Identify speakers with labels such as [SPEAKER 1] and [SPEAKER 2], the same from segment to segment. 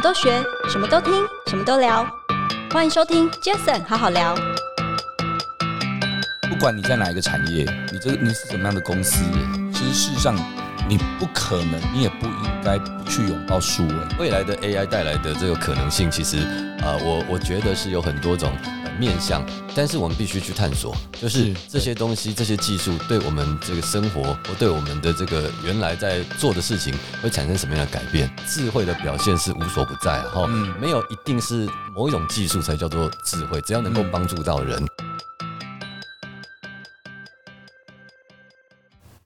[SPEAKER 1] 都学，什么都听，什么都聊。欢迎收听 Jason 好好聊。
[SPEAKER 2] 不管你在哪一个产业，你这个你是什么样的公司，其实事实上你不可能，你也不应该不去拥抱数位。
[SPEAKER 3] 未来的 AI 带来的这个可能性，其实啊、呃，我我觉得是有很多种。面向，但是我们必须去探索，就是这些东西、这些技术对我们这个生活，或对我们的这个原来在做的事情，会产生什么样的改变？智慧的表现是无所不在，哈，没有一定是某一种技术才叫做智慧，只要能够帮助到人。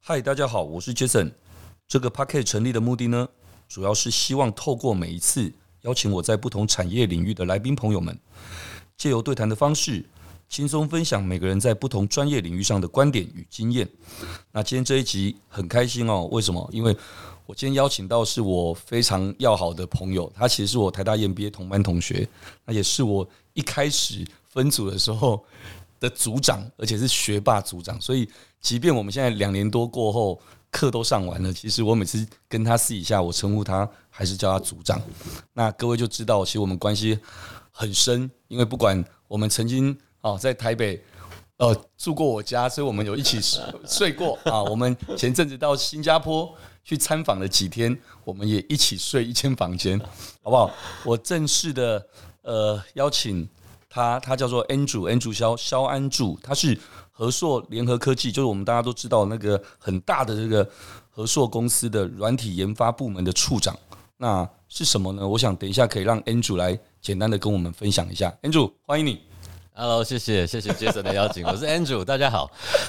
[SPEAKER 2] 嗨，大家好，我是 Jason。这个 Podcast 成立的目的呢，主要是希望透过每一次邀请我在不同产业领域的来宾朋友们。借由对谈的方式，轻松分享每个人在不同专业领域上的观点与经验。那今天这一集很开心哦，为什么？因为我今天邀请到是我非常要好的朋友，他其实是我台大 MBA 同班同学，那也是我一开始分组的时候的组长，而且是学霸组长。所以，即便我们现在两年多过后，课都上完了，其实我每次跟他私底下，我称呼他还是叫他组长。那各位就知道，其实我们关系。很深，因为不管我们曾经啊在台北呃住过我家，所以我们有一起睡过啊。我们前阵子到新加坡去参访了几天，我们也一起睡一间房间，好不好？我正式的呃邀请他，他叫做 Andrew，Andrew 萧萧安柱，他是和硕联合科技，就是我们大家都知道那个很大的这个和硕公司的软体研发部门的处长。那是什么呢？我想等一下可以让 Andrew 来。简单的跟我们分享一下，Andrew，欢迎你。
[SPEAKER 3] Hello，谢谢谢谢 Jason 的邀请，我是 Andrew，大家好。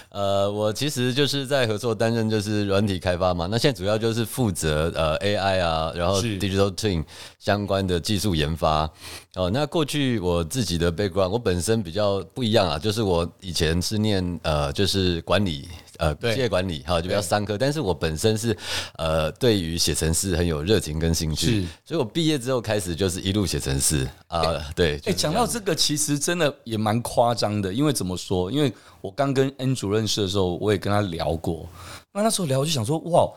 [SPEAKER 3] 呃，我其实就是在合作担任就是软体开发嘛，那现在主要就是负责呃 AI 啊，然后 Digital Twin 相关的技术研发。哦，那过去我自己的 background，我本身比较不一样啊，就是我以前是念呃就是管理。呃，企业管理哈，就比较商科，但是我本身是呃，对于写程式很有热情跟兴趣，所以我毕业之后开始就是一路写程式啊，呃欸、对。哎、
[SPEAKER 2] 就是，讲到这个，其实真的也蛮夸张的，因为怎么说？因为我刚跟 N 主认识的时候，我也跟他聊过，那那时候聊我就想说，哇，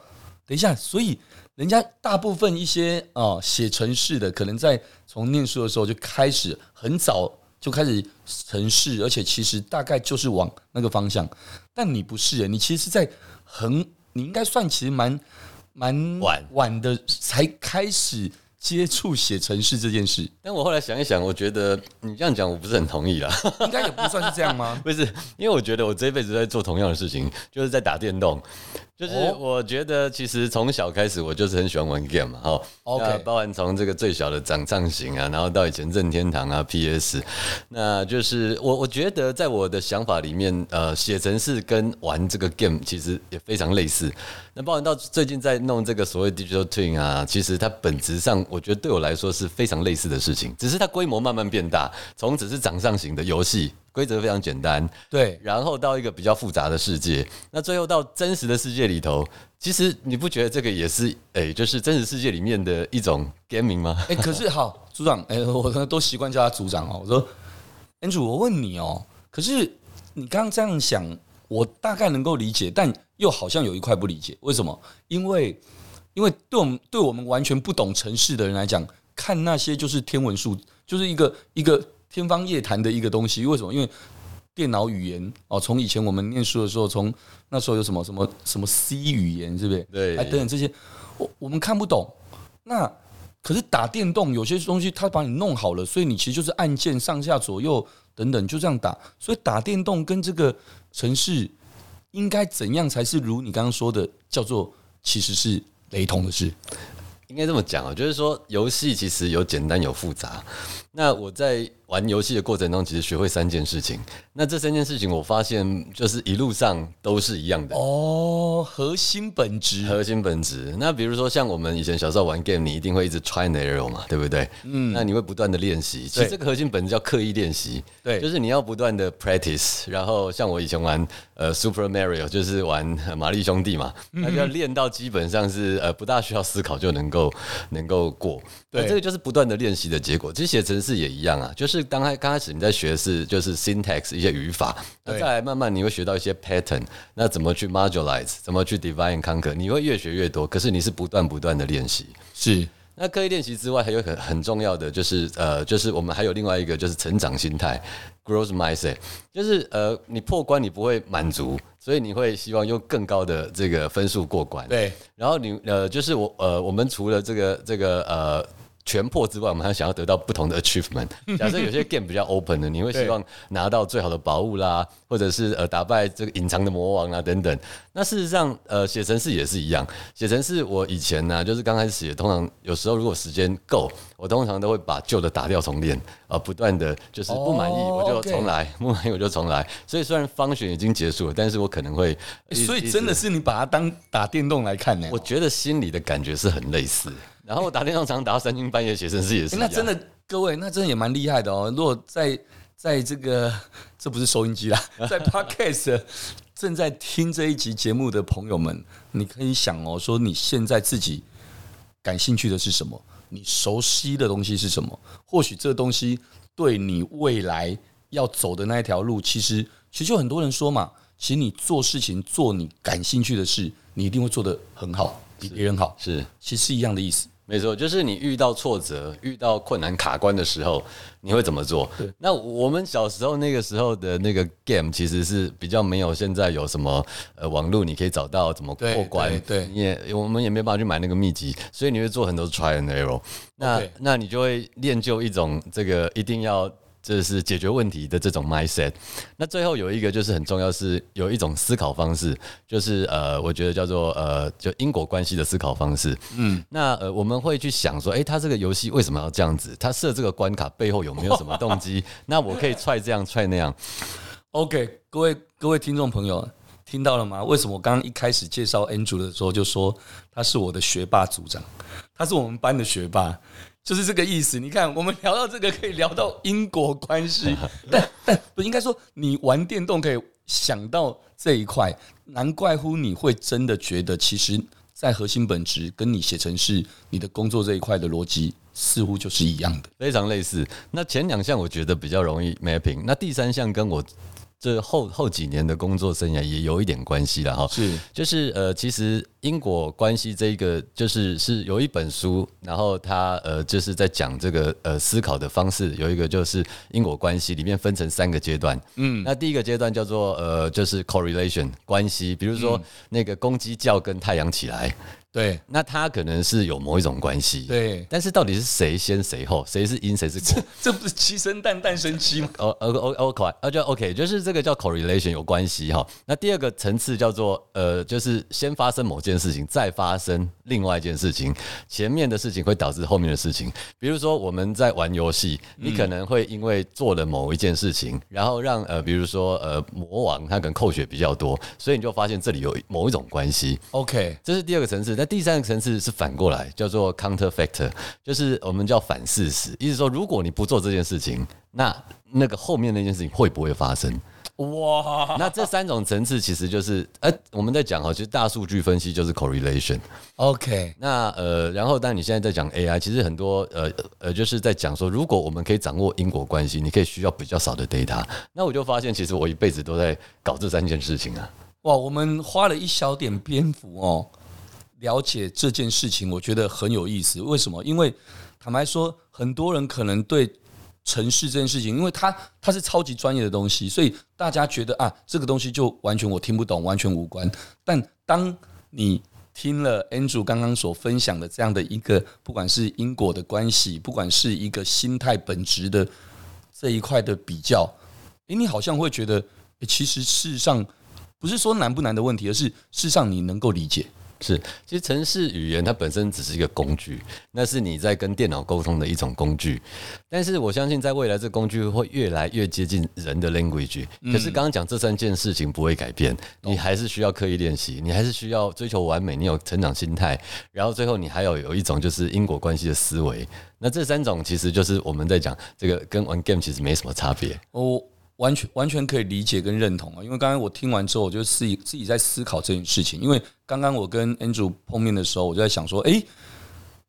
[SPEAKER 2] 等一下，所以人家大部分一些啊写程式的，可能在从念书的时候就开始很早。就开始程式，而且其实大概就是往那个方向，但你不是，你其实是在很，你应该算其实蛮蛮晚。晚的才开始接触写程式这件事。
[SPEAKER 3] 但我后来想一想，我觉得你这样讲我不是很同意啦。
[SPEAKER 2] 应该也不算是这样吗？
[SPEAKER 3] 不是，因为我觉得我这一辈子在做同样的事情，就是在打电动。就是我觉得，其实从小开始，我就是很喜欢玩 game 嘛，哈，OK，包含从这个最小的掌上型啊，然后到以前任天堂啊、PS，那就是我我觉得在我的想法里面，呃，写程式跟玩这个 game 其实也非常类似。那包含到最近在弄这个所谓 digital twin 啊，其实它本质上我觉得对我来说是非常类似的事情，只是它规模慢慢变大，从只是掌上型的游戏。规则非常简单，
[SPEAKER 2] 对，
[SPEAKER 3] 然后到一个比较复杂的世界，那最后到真实的世界里头，其实你不觉得这个也是哎，就是真实世界里面的一种 gaming 吗？
[SPEAKER 2] 哎，可是好，组长，哎，我可能都习惯叫他组长哦。我说，Andrew，我问你哦，可是你刚刚这样想，我大概能够理解，但又好像有一块不理解，为什么？因为，因为对我们对我们完全不懂城市的人来讲，看那些就是天文数，就是一个一个。天方夜谭的一个东西，为什么？因为电脑语言哦，从以前我们念书的时候，从那时候有什么什么什么 C 语言，是不是？
[SPEAKER 3] 对，
[SPEAKER 2] 哎，等等这些，我我们看不懂。那可是打电动，有些东西它把你弄好了，所以你其实就是按键上下左右等等，就这样打。所以打电动跟这个城市应该怎样才是如你刚刚说的，叫做其实是雷同的事？
[SPEAKER 3] 应该这么讲啊，就是说游戏其实有简单有复杂。那我在玩游戏的过程中，其实学会三件事情。那这三件事情，我发现就是一路上都是一样的
[SPEAKER 2] 哦，核心本质，
[SPEAKER 3] 核心本质。那比如说像我们以前小时候玩 game，你一定会一直 try and error 嘛，对不对？嗯。那你会不断的练习，其实这个核心本质叫刻意练习。对，就是你要不断的 practice。然后像我以前玩呃 Super Mario，就是玩玛丽兄弟嘛，那就要练到基本上是呃不大需要思考就能够能够过。对，这个就是不断的练习的结果。其实写程式也一样啊，就是刚开刚开始你在学的是就是 syntax 一些语法，那再来慢慢你会学到一些 pattern，那怎么去 modularize，怎么去 divide and conquer，你会越学越多。可是你是不断不断的练习。
[SPEAKER 2] 是，
[SPEAKER 3] 那刻意练习之外，还有很很重要的就是呃，就是我们还有另外一个就是成长心态 （growth mindset），就是呃，你破关你不会满足，所以你会希望用更高的这个分数过关。
[SPEAKER 2] 对，
[SPEAKER 3] 然后你呃，就是我呃，我们除了这个这个呃。全破之外，我们还想要得到不同的 achievement。假设有些 game 比较 open 的，你会希望拿到最好的宝物啦，或者是呃打败这个隐藏的魔王啊等等。那事实上，呃，写程式也是一样。写程式我以前呢、啊，就是刚开始写，通常有时候如果时间够，我通常都会把旧的打掉重练，啊，不断的就是不满意我就重来，不满意我就重来。所以虽然 function 已经结束了，但是我可能会，
[SPEAKER 2] 所以真的是你把它当打电动来看呢？
[SPEAKER 3] 我觉得心里的感觉是很类似。然后我打电动常打到三更半夜写程式也是、欸，
[SPEAKER 2] 那真的各位，那真的也蛮厉害的哦。如果在在这个这不是收音机啦，在 Podcast 正在听这一集节目的朋友们，你可以想哦，说你现在自己感兴趣的是什么？你熟悉的东西是什么？或许这东西对你未来要走的那一条路，其实其实就很多人说嘛，其实你做事情做你感兴趣的事，你一定会做得很好，比别人好。
[SPEAKER 3] 是，
[SPEAKER 2] 其实是一样的意思。
[SPEAKER 3] 没错，就是你遇到挫折、遇到困难卡关的时候，你会怎么做？对，那我们小时候那个时候的那个 game 其实是比较没有现在有什么呃网络，你可以找到怎么过关。对，也我们也没办法去买那个秘籍，所以你会做很多 try and error。那.那你就会练就一种这个一定要。这是解决问题的这种 mindset。那最后有一个就是很重要，是有一种思考方式，就是呃，我觉得叫做呃，就因果关系的思考方式。嗯，那呃，我们会去想说，诶，他这个游戏为什么要这样子？他设这个关卡背后有没有什么动机？那我可以踹这样踹那样。
[SPEAKER 2] OK，各位各位听众朋友，听到了吗？为什么我刚刚一开始介绍 Andrew 的时候就说他是我的学霸组长，他是我们班的学霸。就是这个意思。你看，我们聊到这个，可以聊到因果关系，但但不应该说你玩电动可以想到这一块，难怪乎你会真的觉得，其实，在核心本质跟你写成是、你的工作这一块的逻辑，似乎就是一样的，
[SPEAKER 3] 非常类似。那前两项我觉得比较容易 mapping，那第三项跟我。这后后几年的工作生涯也有一点关系了哈，是。就是呃，其实因果关系这一个就是是有一本书，然后他呃就是在讲这个呃思考的方式，有一个就是因果关系里面分成三个阶段，嗯，那第一个阶段叫做呃就是 correlation 关系，比如说那个公鸡叫跟太阳起来。
[SPEAKER 2] 对，
[SPEAKER 3] 那他可能是有某一种关系。
[SPEAKER 2] 对，
[SPEAKER 3] 但是到底是谁先谁后，谁是因谁是果？
[SPEAKER 2] 这不是鸡生蛋，蛋生鸡吗？
[SPEAKER 3] 哦哦哦哦，可啊就 OK，就是这个叫 correlation 有关系哈。那第二个层次叫做呃，就是先发生某件事情，再发生另外一件事情，前面的事情会导致后面的事情。比如说我们在玩游戏，你可能会因为做了某一件事情，然后让呃，比如说呃魔王他可能扣血比较多，所以你就发现这里有某一种关系。
[SPEAKER 2] OK，
[SPEAKER 3] 这是第二个层次。那第三个层次是反过来，叫做 counterfactor，就是我们叫反事实，意思说，如果你不做这件事情，那那个后面那件事情会不会发生？哇！那这三种层次其实就是，呃，我们在讲哈，其实大数据分析就是 correlation。
[SPEAKER 2] OK，
[SPEAKER 3] 那呃，然后当你现在在讲 AI，其实很多呃呃，就是在讲说，如果我们可以掌握因果关系，你可以需要比较少的 data。那我就发现，其实我一辈子都在搞这三件事情啊。
[SPEAKER 2] 哇，我们花了一小点篇幅哦。了解这件事情，我觉得很有意思。为什么？因为坦白说，很多人可能对城市这件事情，因为它它是超级专业的东西，所以大家觉得啊，这个东西就完全我听不懂，完全无关。但当你听了 Andrew 刚刚所分享的这样的一个，不管是因果的关系，不管是一个心态本质的这一块的比较，诶，你好像会觉得，其实事实上不是说难不难的问题，而是事实上你能够理解。
[SPEAKER 3] 是，其实城市语言它本身只是一个工具，那是你在跟电脑沟通的一种工具。但是我相信，在未来，这工具会越来越接近人的 language。可是刚刚讲这三件事情不会改变，你还是需要刻意练习，你还是需要追求完美，你有成长心态，然后最后你还要有一种就是因果关系的思维。那这三种其实就是我们在讲这个跟玩 game 其实没什么差别。
[SPEAKER 2] 哦。完全完全可以理解跟认同啊，因为刚刚我听完之后，我就自己自己在思考这件事情。因为刚刚我跟 Andrew 碰面的时候，我就在想说，哎，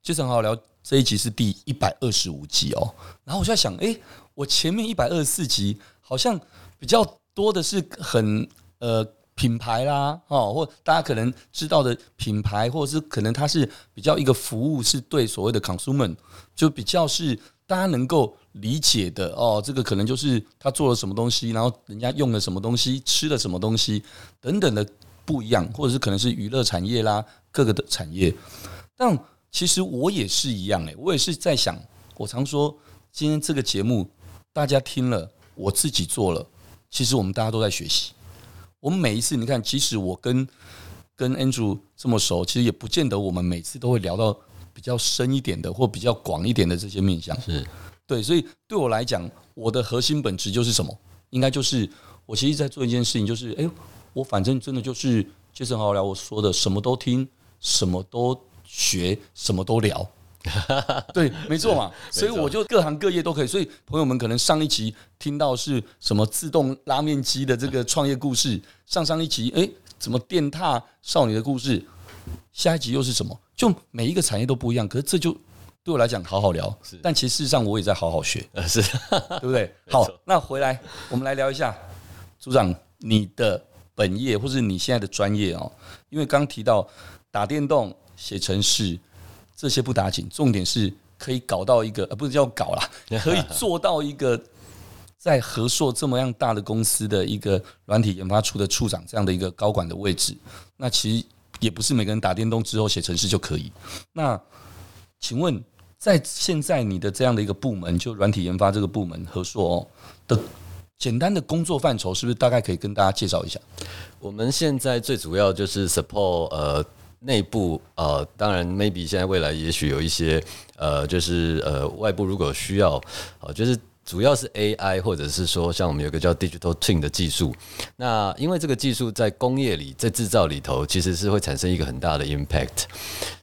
[SPEAKER 2] 其实很好聊。这一集是第一百二十五集哦，然后我就在想，哎，我前面一百二十四集好像比较多的是很呃品牌啦，哦，或大家可能知道的品牌，或者是可能它是比较一个服务，是对所谓的 consumer，就比较是大家能够理解的哦。这个可能就是他做了什么东西，然后人家用了什么东西，吃了什么东西等等的不一样，或者是可能是娱乐产业啦，各个的产业。但其实我也是一样诶，我也是在想，我常说今天这个节目大家听了，我自己做了。其实我们大家都在学习。我们每一次，你看，即使我跟跟 Andrew 这么熟，其实也不见得我们每次都会聊到比较深一点的或比较广一点的这些面向。
[SPEAKER 3] 是
[SPEAKER 2] 对，所以对我来讲，我的核心本质就是什么？应该就是我其实在做一件事情，就是哎，我反正真的就是 Jason 好好聊我说的，什么都听，什么都学，什么都聊。对，没错嘛，所以我就各行各业都可以。所以朋友们可能上一集听到是什么自动拉面机的这个创业故事，上上一集哎，怎么电踏少女的故事，下一集又是什么？就每一个产业都不一样，可是这就对我来讲好好聊。但其实事实上我也在好好学，
[SPEAKER 3] 是，
[SPEAKER 2] 对不对？好，那回来我们来聊一下组长你的本业或是你现在的专业哦，因为刚提到打电动、写程式。这些不打紧，重点是可以搞到一个，呃，不是叫搞啦，可以做到一个在和硕这么样大的公司的一个软体研发处的处长这样的一个高管的位置。那其实也不是每个人打电动之后写程式就可以。那请问，在现在你的这样的一个部门，就软体研发这个部门合作的简单的工作范畴，是不是大概可以跟大家介绍一下？
[SPEAKER 3] 我们现在最主要就是 support 呃。内部呃，当然，maybe 现在未来也许有一些呃，就是呃，外部如果需要，呃，就是主要是 AI 或者是说像我们有个叫 Digital Twin 的技术，那因为这个技术在工业里，在制造里头其实是会产生一个很大的 impact。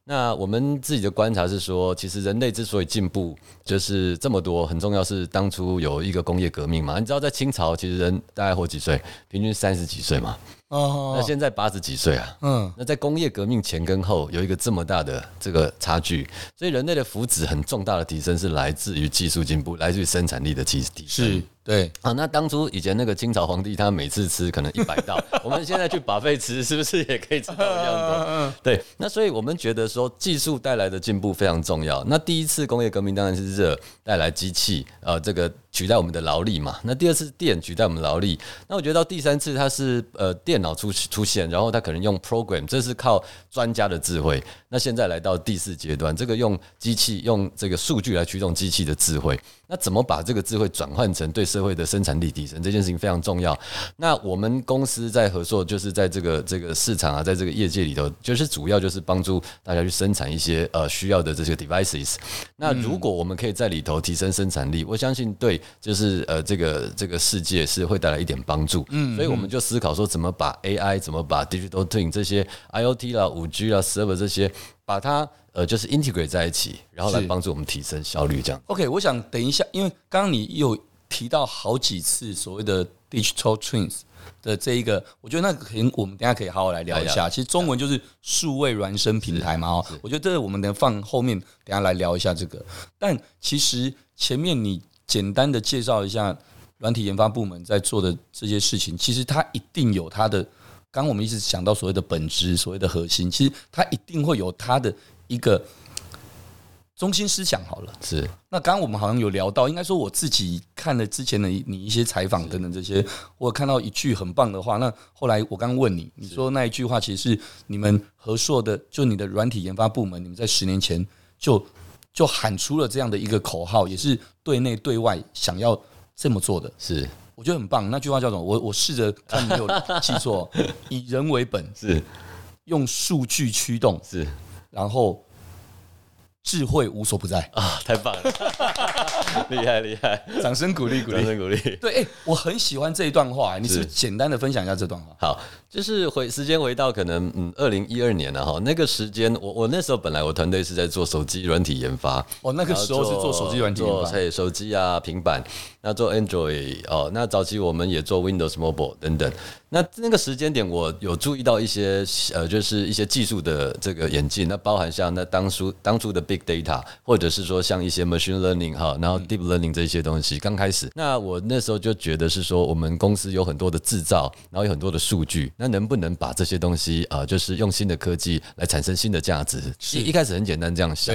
[SPEAKER 3] 那我们自己的观察是说，其实人类之所以进步，就是这么多，很重要是当初有一个工业革命嘛。你知道在清朝，其实人大概活几岁？平均三十几岁嘛。哦，那现在八十几岁啊，嗯，那在工业革命前跟后有一个这么大的这个差距，所以人类的福祉很重大的提升是来自于技术进步，来自于生产力的提提升。
[SPEAKER 2] 是，对
[SPEAKER 3] 啊。那当初以前那个清朝皇帝，他每次吃可能一百道，我们现在去 buffet 吃，是不是也可以吃到一样的？对，那所以我们觉得说技术带来的进步非常重要。那第一次工业革命当然是热带来机器，呃，这个。取代我们的劳力嘛？那第二次电取代我们劳力，那我觉得到第三次它是呃电脑出出现，然后它可能用 program，这是靠专家的智慧。那现在来到第四阶段，这个用机器用这个数据来驱动机器的智慧，那怎么把这个智慧转换成对社会的生产力提升？这件事情非常重要。那我们公司在合作，就是在这个这个市场啊，在这个业界里头，就是主要就是帮助大家去生产一些呃需要的这些 devices。那如果我们可以在里头提升生产力，我相信对。就是呃，这个这个世界是会带来一点帮助，嗯，所以我们就思考说，怎么把 AI，怎么把 Digital Twin 这些 IoT 啦、五 G 啦、Server 这些，把它呃，就是 integrate 在一起，然后来帮助我们提升效率，这样。
[SPEAKER 2] OK，我想等一下，因为刚刚你有提到好几次所谓的 Digital Twins 的这一个，我觉得那个可能我们等下可以好好来聊一下。其实中文就是数位孪生平台嘛，哦，我觉得这个我们能放后面等下来聊一下这个。但其实前面你。简单的介绍一下软体研发部门在做的这些事情，其实它一定有它的。刚刚我们一直讲到所谓的本质，所谓的核心，其实它一定会有它的一个中心思想。好了，
[SPEAKER 3] 是。
[SPEAKER 2] 那刚刚我们好像有聊到，应该说我自己看了之前的你一些采访等等这些，我看到一句很棒的话。那后来我刚问你，你说那一句话其实是你们和硕的，就你的软体研发部门，你们在十年前就。就喊出了这样的一个口号，也是对内对外想要这么做的，
[SPEAKER 3] 是
[SPEAKER 2] 我觉得很棒。那句话叫什么？我我试着看没有记错，以人为本，
[SPEAKER 3] 是
[SPEAKER 2] 用数据驱动，
[SPEAKER 3] 是然
[SPEAKER 2] 后。智慧无所不在
[SPEAKER 3] 啊！太棒了，厉害厉害！
[SPEAKER 2] 掌声鼓励鼓励，
[SPEAKER 3] 掌声鼓励。
[SPEAKER 2] 对，哎、欸，我很喜欢这一段话，你是不是简单的分享一下这段话？
[SPEAKER 3] 好，就是回时间回到可能嗯二零一二年了哈，那个时间我我那时候本来我团队是在做手机软体研发，
[SPEAKER 2] 哦，那个时候是做手机软体研发，
[SPEAKER 3] 对，手机啊平板，那做 Android 哦，那早期我们也做 Windows Mobile 等等。那那个时间点，我有注意到一些呃，就是一些技术的这个演进，那包含像那当初当初的 Big data，或者是说像一些 machine learning 哈，然后 deep learning 这些东西刚开始，那我那时候就觉得是说，我们公司有很多的制造，然后有很多的数据，那能不能把这些东西啊，就是用新的科技来产生新的价值？一一开始很简单这样想，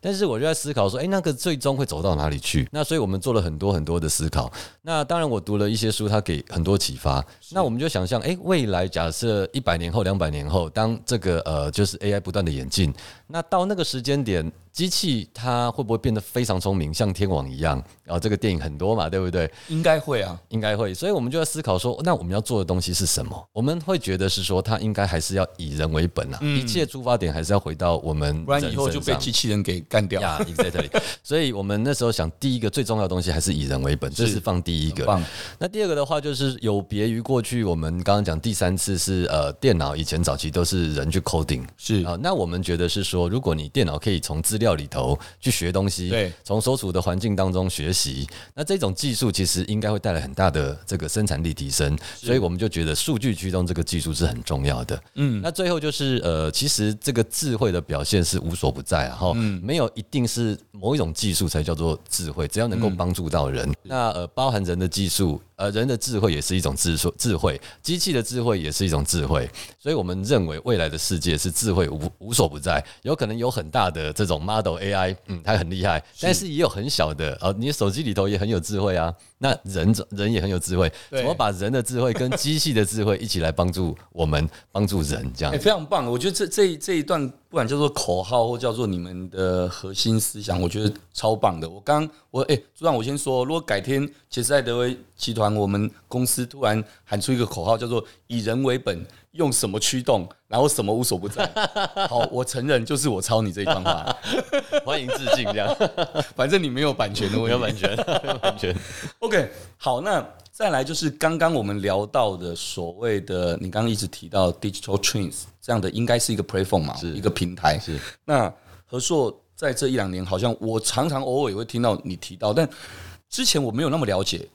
[SPEAKER 3] 但是我就在思考说，哎，那个最终会走到哪里去？那所以我们做了很多很多的思考。那当然，我读了一些书，它给很多启发。那我们就想象，哎，未来假设一百年后、两百年后，当这个呃，就是 AI 不断的演进，那到那个时间点。机器它会不会变得非常聪明，像天网一样？然后这个电影很多嘛，对不对？
[SPEAKER 2] 应该会啊，
[SPEAKER 3] 应该会。所以我们就在思考说，那我们要做的东西是什么？我们会觉得是说，它应该还是要以人为本啊，嗯、一切出发点还是要回到我们，
[SPEAKER 2] 不然以后就被机器人给干掉。
[SPEAKER 3] 呀，exactly。所以我们那时候想，第一个最重要的东西还是以人为本，这是放第一个。那第二个的话，就是有别于过去我们刚刚讲第三次是呃电脑，以前早期都是人去 coding，
[SPEAKER 2] 是啊。
[SPEAKER 3] 那我们觉得是说，如果你电脑可以从资料里头。去学东西，对，从所处的环境当中学习，那这种技术其实应该会带来很大的这个生产力提升，所以我们就觉得数据驱动这个技术是很重要的。嗯，那最后就是呃，其实这个智慧的表现是无所不在啊，哈，嗯，没有一定是某一种技术才叫做智慧，只要能够帮助到人，那呃，包含人的技术。呃，人的智慧也是一种智慧，智慧，机器的智慧也是一种智慧，所以我们认为未来的世界是智慧无无所不在，有可能有很大的这种 model AI，嗯，它很厉害，但是也有很小的，呃，你手机里头也很有智慧啊，那人人也很有智慧，怎么把人的智慧跟 机器的智慧一起来帮助我们，帮助人这样，欸，
[SPEAKER 2] 非常棒，我觉得这这这一段。不管叫做口号或叫做你们的核心思想，我觉得超棒的。我刚我哎，组长，我先说，如果改天杰斯艾德威集团我们公司突然喊出一个口号，叫做以人为本，用什么驱动，然后什么无所不在。好，我承认就是我抄你这一段话，
[SPEAKER 3] 欢迎致敬。这样，
[SPEAKER 2] 反正你没有版权的问题，
[SPEAKER 3] 没有版权，没有版权。
[SPEAKER 2] OK，好，那再来就是刚刚我们聊到的所谓的，你刚刚一直提到 Digital Twins。这样的应该是一个 platform 嘛，是一个平台。是那和硕在这一两年，好像我常常偶尔也会听到你提到，但之前我没有那么了解。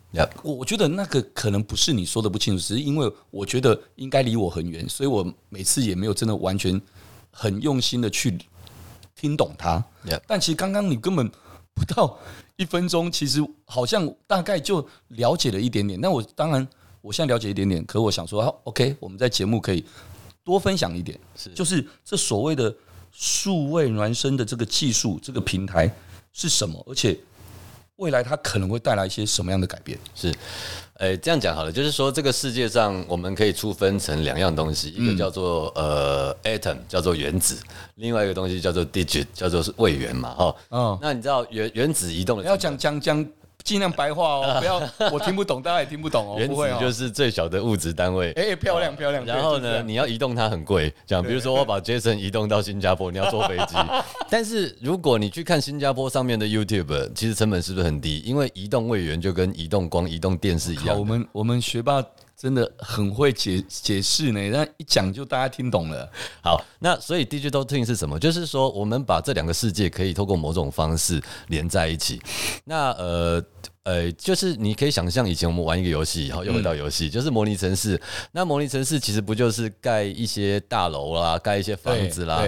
[SPEAKER 2] 我我觉得那个可能不是你说的不清楚，只是因为我觉得应该离我很远，所以我每次也没有真的完全很用心的去听懂它。但其实刚刚你根本不到一分钟，其实好像大概就了解了一点点。那我当然我现在了解一点点，可我想说，好，OK，我们在节目可以。多分享一点，是就是这所谓的数位孪生的这个技术，这个平台是什么？而且未来它可能会带来一些什么样的改变？
[SPEAKER 3] 是，诶，这样讲好了，就是说这个世界上我们可以粗分成两样东西，一个叫做呃 atom，叫做原子，另外一个东西叫做 digit，叫做是位元嘛，哈。嗯，那你知道原原子移动的
[SPEAKER 2] 要讲讲讲。尽量白话哦，不要我听不懂，大家也听不懂哦。
[SPEAKER 3] 原子就是最小的物质单位。
[SPEAKER 2] 哎，漂亮漂亮。
[SPEAKER 3] 然后呢，你要移动它很贵，讲比如说我把 Jason 移动到新加坡，你要坐飞机。但是如果你去看新加坡上面的 YouTube，其实成本是不是很低？因为移动位元就跟移动光、移动电视一样。
[SPEAKER 2] 我们我们学霸真的很会解解释呢，那一讲就大家听懂了。
[SPEAKER 3] 好，那所以 Digital Twin 是什么？就是说我们把这两个世界可以透过某种方式连在一起。那呃。呃，就是你可以想象，以前我们玩一个游戏，然后又回到游戏，就是模拟城市。那模拟城市其实不就是盖一些大楼啦，盖一些房子啦？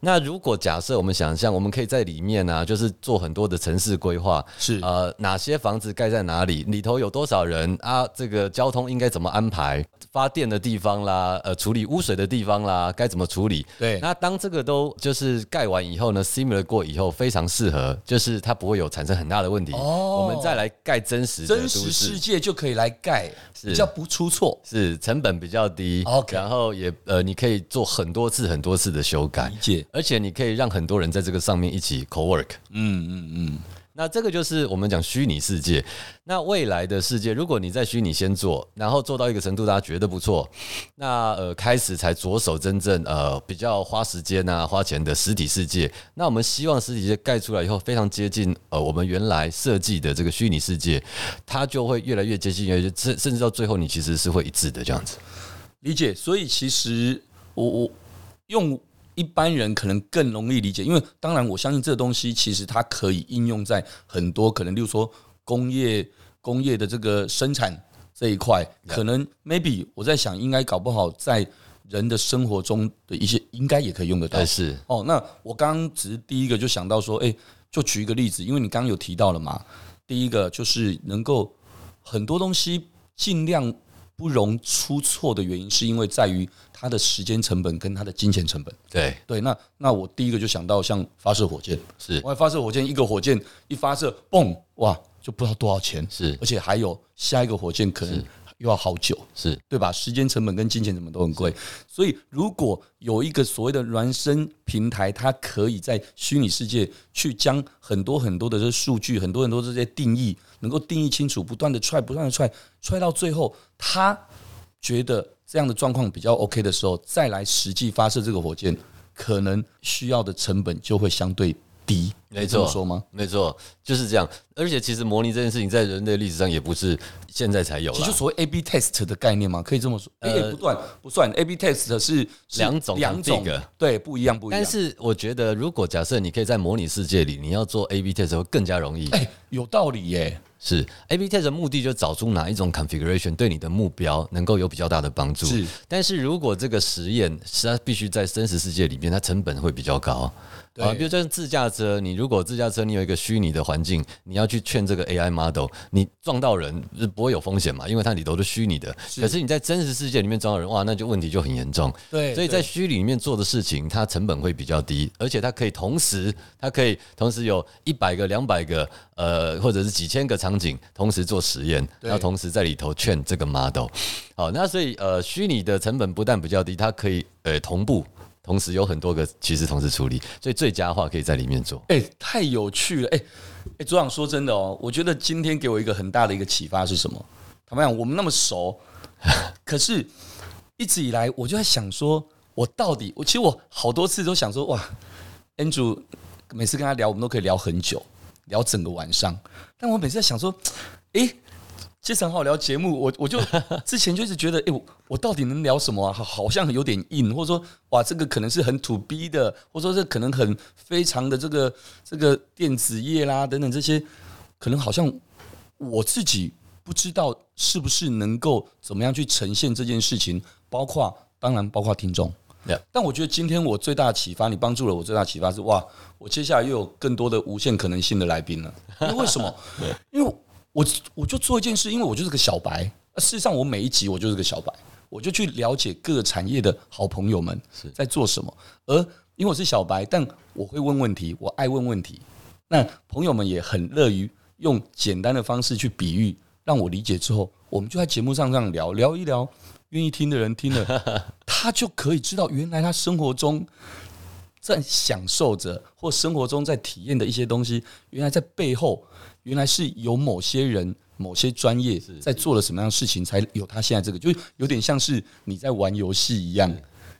[SPEAKER 3] 那如果假设我们想象，我们可以在里面呢，就是做很多的城市规划，是呃，哪些房子盖在哪里，里头有多少人啊？这个交通应该怎么安排？发电的地方啦，呃，处理污水的地方啦，该怎么处理？对。那当这个都就是盖完以后呢，similar 过以后非常适合，就是它不会有产生很大的问题。哦，我们再来。盖真实
[SPEAKER 2] 真实世界就可以来盖，比较不出错，
[SPEAKER 3] 是成本比较低。OK，然后也呃，你可以做很多次很多次的修改，理解，而且你可以让很多人在这个上面一起 co-work。嗯嗯嗯。那这个就是我们讲虚拟世界。那未来的世界，如果你在虚拟先做，然后做到一个程度，大家觉得不错，那呃开始才着手真正呃比较花时间啊花钱的实体世界。那我们希望实体世界盖出来以后，非常接近呃我们原来设计的这个虚拟世界，它就会越来越接近，越甚甚至到最后，你其实是会一致的这样子。
[SPEAKER 2] 理解。所以其实我我用。一般人可能更容易理解，因为当然我相信这个东西其实它可以应用在很多可能，例如说工业工业的这个生产这一块，可能 maybe 我在想，应该搞不好在人的生活中的一些应该也可以用得到。
[SPEAKER 3] 是
[SPEAKER 2] 哦，那我刚刚只是第一个就想到说，哎，就举一个例子，因为你刚刚有提到了嘛，第一个就是能够很多东西尽量不容出错的原因，是因为在于它的时间成本跟它的金钱成本。
[SPEAKER 3] 对。
[SPEAKER 2] 对，那那我第一个就想到像发射火箭，
[SPEAKER 3] 是。
[SPEAKER 2] 我发射火箭，一个火箭一发射，嘣，哇，就不知道多少钱，
[SPEAKER 3] 是，而
[SPEAKER 2] 且还有下一个火箭可能。又要好久，
[SPEAKER 3] 是。
[SPEAKER 2] 对吧？时间成本跟金钱成本都很贵，所以如果有一个所谓的孪生平台，它可以在虚拟世界去将很多很多的这数据，很多很多这些定义，能够定义清楚，不断的踹，不断的踹，踹到最后，他觉得这样的状况比较 OK 的时候，再来实际发射这个火箭，可能需要的成本就会相对低。
[SPEAKER 3] 没错，
[SPEAKER 2] 说吗？
[SPEAKER 3] 没错，就是这样。而且其实模拟这件事情在人类历史上也不是现在才有，
[SPEAKER 2] 其实所谓 A/B test 的概念嘛，可以这么说。呃，不断不算 A/B test 是
[SPEAKER 3] 两种两种
[SPEAKER 2] 对，不一样不一样。
[SPEAKER 3] 但是我觉得，如果假设你可以在模拟世界里，你要做 A/B test 会更加容易。
[SPEAKER 2] 哎，有道理耶。
[SPEAKER 3] 是 A/B test 的目的就找出哪一种 configuration 对你的目标能够有比较大的帮助。
[SPEAKER 2] 是，
[SPEAKER 3] 但是如果这个实验是它必须在真实世界里面，它成本会比较高。啊，比如说自驾车，你如果自驾车你有一个虚拟的环境，你要去劝这个 AI model，你撞到人是不会有风险嘛？因为它里头是虚拟的。可是你在真实世界里面撞到人，哇，那就问题就很严重。
[SPEAKER 2] 对，
[SPEAKER 3] 所以在虚拟里面做的事情，它成本会比较低，而且它可以同时，它可以同时有一百个、两百个，呃，或者是几千个场景同时做实验，然后同时在里头劝这个 model。好，那所以呃，虚拟的成本不但比较低，它可以呃同步。同时有很多个其实同时处理，所以最佳化可以在里面做。
[SPEAKER 2] 哎，太有趣了！哎，哎，组长说真的哦，我觉得今天给我一个很大的一个启发是什么？坦白讲，我们那么熟，可是一直以来我就在想说，我到底我其实我好多次都想说，哇，Andrew 每次跟他聊，我们都可以聊很久，聊整个晚上。但我每次在想说，哎。其实很好聊节目，我我就 之前就一直觉得，哎，我我到底能聊什么啊？好像有点硬，或者说，哇，这个可能是很 to B 的，或者说这可能很非常的这个这个电子业啦等等这些，可能好像我自己不知道是不是能够怎么样去呈现这件事情，包括当然包括听
[SPEAKER 3] 众。
[SPEAKER 2] 但我觉得今天我最大的启发，你帮助了我最大的启发是，哇，我接下来又有更多的无限可能性的来宾了。因为为什么？因为。我我就做一件事，因为我就是个小白。事实上，我每一集我就是个小白，我就去了解各个产业的好朋友们在做什么。而因为我是小白，但我会问问题，我爱问问题。那朋友们也很乐于用简单的方式去比喻，让我理解之后，我们就在节目上这样聊聊一聊。愿意听的人听了，他就可以知道原来他生活中在享受着，或生活中在体验的一些东西，原来在背后。原来是有某些人、某些专业在做了什么样的事情，才有他现在这个，就有点像是你在玩游戏一样，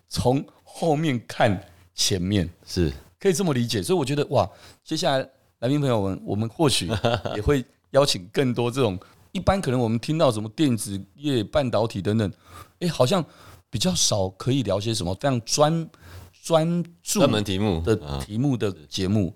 [SPEAKER 2] 从后面看前面，
[SPEAKER 3] 是。
[SPEAKER 2] 可以这么理解。所以我觉得哇，接下来来宾朋友们，我们或许 也会邀请更多这种一般可能我们听到什么电子业、半导体等等，哎，好像比较少可以聊些什么非常专专注
[SPEAKER 3] 专门题目
[SPEAKER 2] 的题目的节目。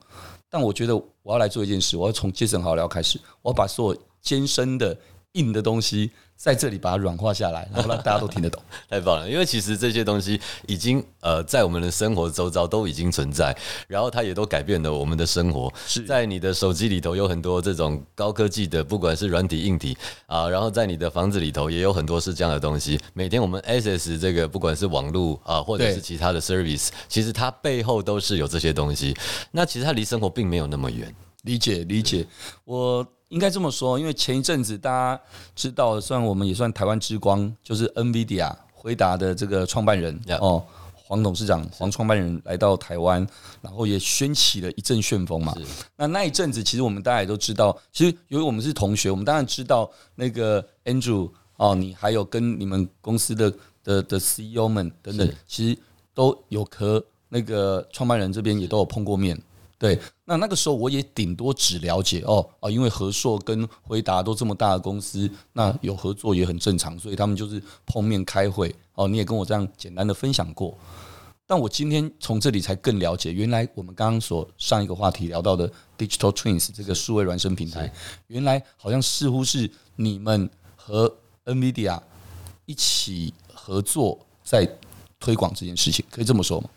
[SPEAKER 2] 但我觉得我要来做一件事，我要从节省好料开始，我要把所有艰深的硬的东西。在这里把它软化下来，然后让大家都听得懂，
[SPEAKER 3] 太棒了！因为其实这些东西已经呃在我们的生活周遭都已经存在，然后它也都改变了我们的生活。
[SPEAKER 2] 是
[SPEAKER 3] 在你的手机里头有很多这种高科技的，不管是软体硬体啊，然后在你的房子里头也有很多是这样的东西。每天我们 access 这个不管是网络啊，或者是其他的 service，其实它背后都是有这些东西。那其实它离生活并没有那么远。
[SPEAKER 2] 理解理解，我。应该这么说，因为前一阵子大家知道，算我们也算台湾之光，就是 NVIDIA 回答的这个创办人哦，黄董事长、黄创办人来到台湾，然后也掀起了一阵旋风嘛。那那一阵子，其实我们大家也都知道，其实由于我们是同学，我们当然知道那个 Andrew 哦，你还有跟你们公司的的的 CEO 们等等，其实都有和那个创办人这边也都有碰过面。对，那那个时候我也顶多只了解哦啊，因为和硕跟辉达都这么大的公司，那有合作也很正常，所以他们就是碰面开会哦。你也跟我这样简单的分享过，但我今天从这里才更了解，原来我们刚刚所上一个话题聊到的 Digital Twins 这个数位孪生平台，原来好像似乎是你们和 NVIDIA 一起合作在推广这件事情，可以这么说吗？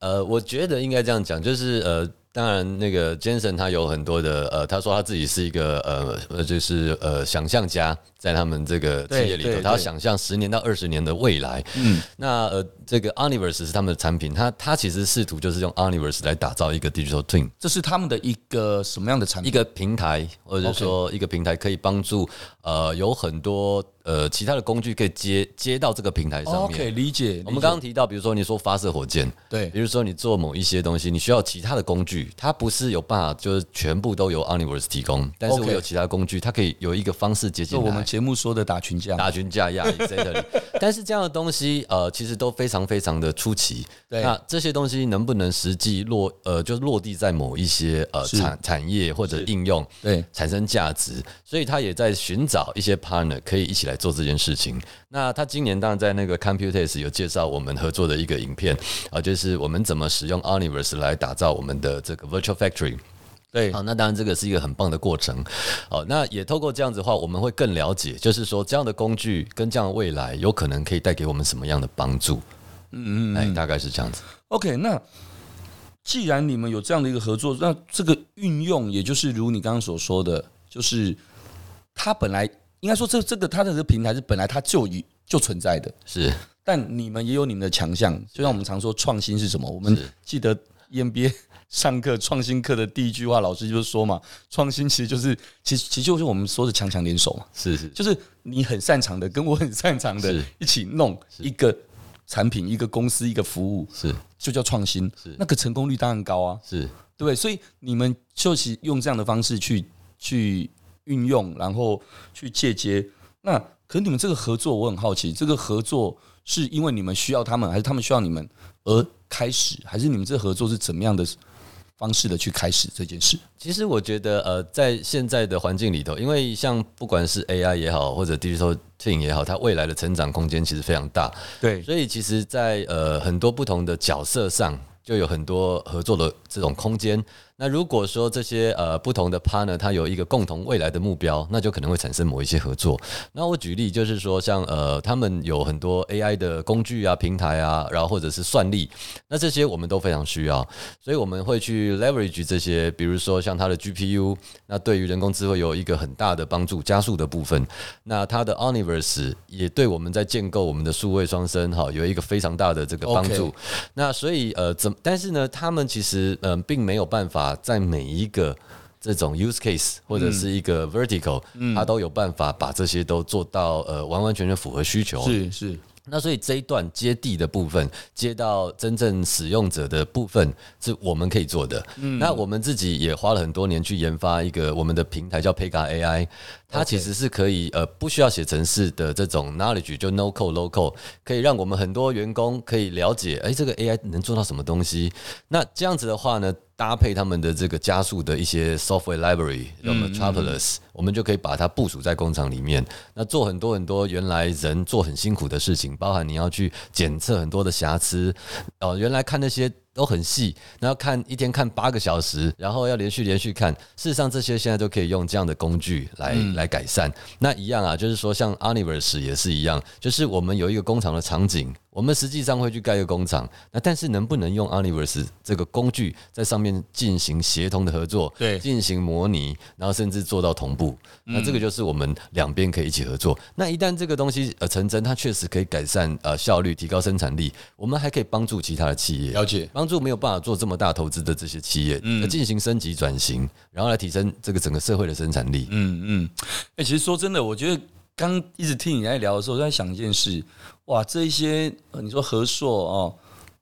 [SPEAKER 3] 呃，我觉得应该这样讲，就是呃。当然，那个 Jensen 他有很多的呃，他说他自己是一个呃呃，就是呃想象家，在他们这个企业里头，他要想象十年到二十年的未来。嗯，那呃，这个 Omniverse 是他们的产品，他他其实试图就是用 Omniverse 来打造一个 Digital Twin，
[SPEAKER 2] 这是他们的一个什么样的产品？
[SPEAKER 3] 一个平台，或者说一个平台可以帮助呃有很多。呃，其他的工具可以接接到这个平台上面。
[SPEAKER 2] OK，理解。
[SPEAKER 3] 我们刚刚提到，比如说你说发射火箭，
[SPEAKER 2] 对，
[SPEAKER 3] 比如说你做某一些东西，你需要其他的工具，它不是有办法就是全部都由 Omniverse 提供，但是我有其他工具，它可以有一个方式接近。
[SPEAKER 2] 就我们节目说的打群架，
[SPEAKER 3] 打群架呀，exactly。但是这样的东西，呃，其实都非常非常的出奇。对，那这些东西能不能实际落，呃，就落地在某一些呃产产业或者应用，对，产生价值？所以他也在寻找一些 partner 可以一起来做这件事情。那他今年当然在那个 Computex 有介绍我们合作的一个影片啊，就是我们怎么使用 Omniverse 来打造我们的这个 Virtual Factory。对，好，那当然这个是一个很棒的过程。好，那也透过这样子的话，我们会更了解，就是说这样的工具跟这样的未来有可能可以带给我们什么样的帮助。嗯嗯，哎，大概是这样子。
[SPEAKER 2] OK，那既然你们有这样的一个合作，那这个运用也就是如你刚刚所说的，就是它本来。应该说，这这个它的这个平台是本来它就已就存在的，
[SPEAKER 3] 是。
[SPEAKER 2] 但你们也有你们的强项，就像我们常说，创新是什么？我们记得 EMBA 上课创新课的第一句话，老师就是说嘛，创新其实就是，其实其实就是我们说的强强联手嘛。
[SPEAKER 3] 是是，
[SPEAKER 2] 就是你很擅长的，跟我很擅长的，一起弄一个产品、一个公司、一个服务，是就叫创新。是那个成功率当然高啊，是对不对？所以你们就是用这样的方式去去。运用，然后去借接。那可你们这个合作，我很好奇，这个合作是因为你们需要他们，还是他们需要你们而开始，还是你们这合作是怎么样的方式的去开始这件事？
[SPEAKER 3] 其实我觉得，呃，在现在的环境里头，因为像不管是 AI 也好，或者 Digital Twin 也好，它未来的成长空间其实非常大。对，所以其实在，在呃很多不同的角色上，就有很多合作的这种空间。那如果说这些呃不同的 partner 它有一个共同未来的目标，那就可能会产生某一些合作。那我举例就是说，像呃他们有很多 AI 的工具啊、平台啊，然后或者是算力，那这些我们都非常需要，所以我们会去 leverage 这些，比如说像它的 GPU，那对于人工智慧有一个很大的帮助、加速的部分。那它的 Omniverse 也对我们在建构我们的数位双生哈有一个非常大的这个帮助。那所以呃怎，但是呢，他们其实嗯、呃、并没有办法。在每一个这种 use case 或者是一个 vertical，它都有办法把这些都做到呃完完全全符合需求。
[SPEAKER 2] 是是。
[SPEAKER 3] 那所以这一段接地的部分，接到真正使用者的部分，是我们可以做的。嗯那我们自己也花了很多年去研发一个我们的平台，叫 Pega AI。它其实是可以呃不需要写程式的这种 knowledge，就 no code low code，可以让我们很多员工可以了解，哎，这个 AI 能做到什么东西。那这样子的话呢，搭配他们的这个加速的一些 software library，叫 Metropolis，我们就可以把它部署在工厂里面，那做很多很多原来人做很辛苦的事情，包含你要去检测很多的瑕疵，哦，原来看那些。都很细，然后看一天看八个小时，然后要连续连续看。事实上，这些现在都可以用这样的工具来、嗯、来改善。那一样啊，就是说像 Omniverse 也是一样，就是我们有一个工厂的场景。我们实际上会去盖一个工厂，那但是能不能用 Omniverse 这个工具在上面进行协同的合作，对，进行模拟，然后甚至做到同步，那这个就是我们两边可以一起合作。那一旦这个东西呃成真，它确实可以改善呃效率，提高生产力，我们还可以帮助其他的企业，了解，帮助没有办法做这么大投资的这些企业，嗯，进行升级转型，然后来提升这个整个社会的生产力。嗯
[SPEAKER 2] 嗯，哎，其实说真的，我觉得。刚一直听你在聊的时候，我在想一件事，哇，这一些你说和硕哦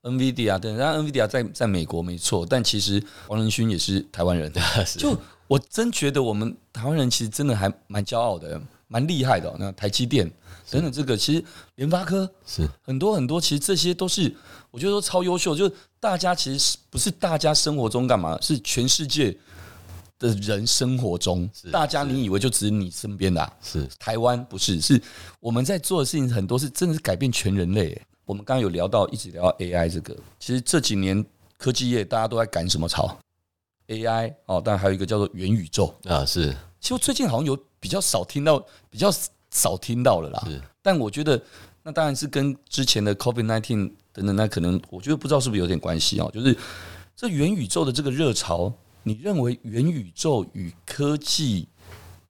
[SPEAKER 2] ，NVIDIA 对，然后 NVIDIA 在在美国没错，但其实王仁勋也是台湾人，就我真觉得我们台湾人其实真的还蛮骄傲的，蛮厉害的。那台积电等等，这个其实联发科是很多很多，其实这些都是我觉得都超优秀，就大家其实是不是大家生活中干嘛，是全世界。的人生活中，大家你以为就只是你身边的、啊，是台湾不是？是我们在做的事情很多是真的是改变全人类。我们刚刚有聊到，一直聊到 AI 这个，其实这几年科技业大家都在赶什么潮？AI 哦，当然还有一个叫做元宇宙
[SPEAKER 3] 啊，是。
[SPEAKER 2] 其实最近好像有比较少听到，比较少听到了啦。是，但我觉得那当然是跟之前的 COVID nineteen 等等，那可能我觉得不知道是不是有点关系哦，就是这元宇宙的这个热潮，你认为元宇宙与科技？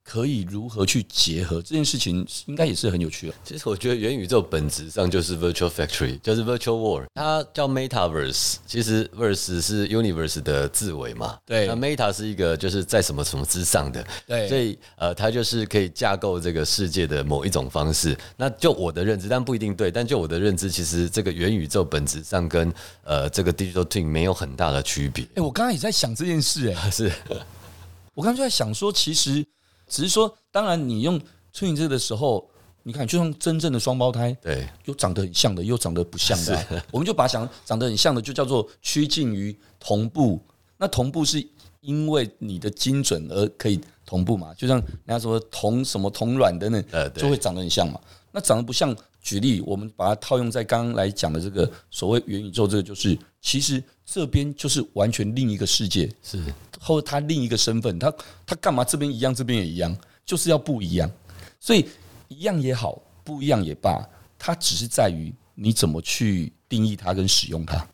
[SPEAKER 2] 可以如何去结合这件事情，应该也是很有趣的。
[SPEAKER 3] 其实我觉得元宇宙本质上就是 virtual factory，就是 virtual world，它叫 metaverse。其实 verse 是 universe 的字尾嘛，
[SPEAKER 2] 对。
[SPEAKER 3] 那 meta 是一个就是在什么什么之上的，
[SPEAKER 2] 对。
[SPEAKER 3] 所以呃，它就是可以架构这个世界的某一种方式。那就我的认知，但不一定对。但就我的认知，其实这个元宇宙本质上跟呃这个 digital twin 没有很大的区别。
[SPEAKER 2] 哎，我刚刚也在想这件事，哎，
[SPEAKER 3] 是
[SPEAKER 2] 我刚刚就在想说，其实。只是说，当然你用 twin 这个的时候，你看就像真正的双胞胎，
[SPEAKER 3] 对，
[SPEAKER 2] 又长得很像的，又长得不像的，啊，我们就把想长得很像的，就叫做趋近于同步。那同步是因为你的精准而可以同步嘛？就像人家说同什么同卵的那，就会长得很像嘛。那长得不像，举例我们把它套用在刚刚来讲的这个所谓元宇宙，这个就是其实这边就是完全另一个世界，
[SPEAKER 3] 是。
[SPEAKER 2] 或者他另一个身份，他他干嘛这边一样，这边也一样，就是要不一样。所以一样也好，不一样也罢，它只是在于你怎么去定义它跟使用它。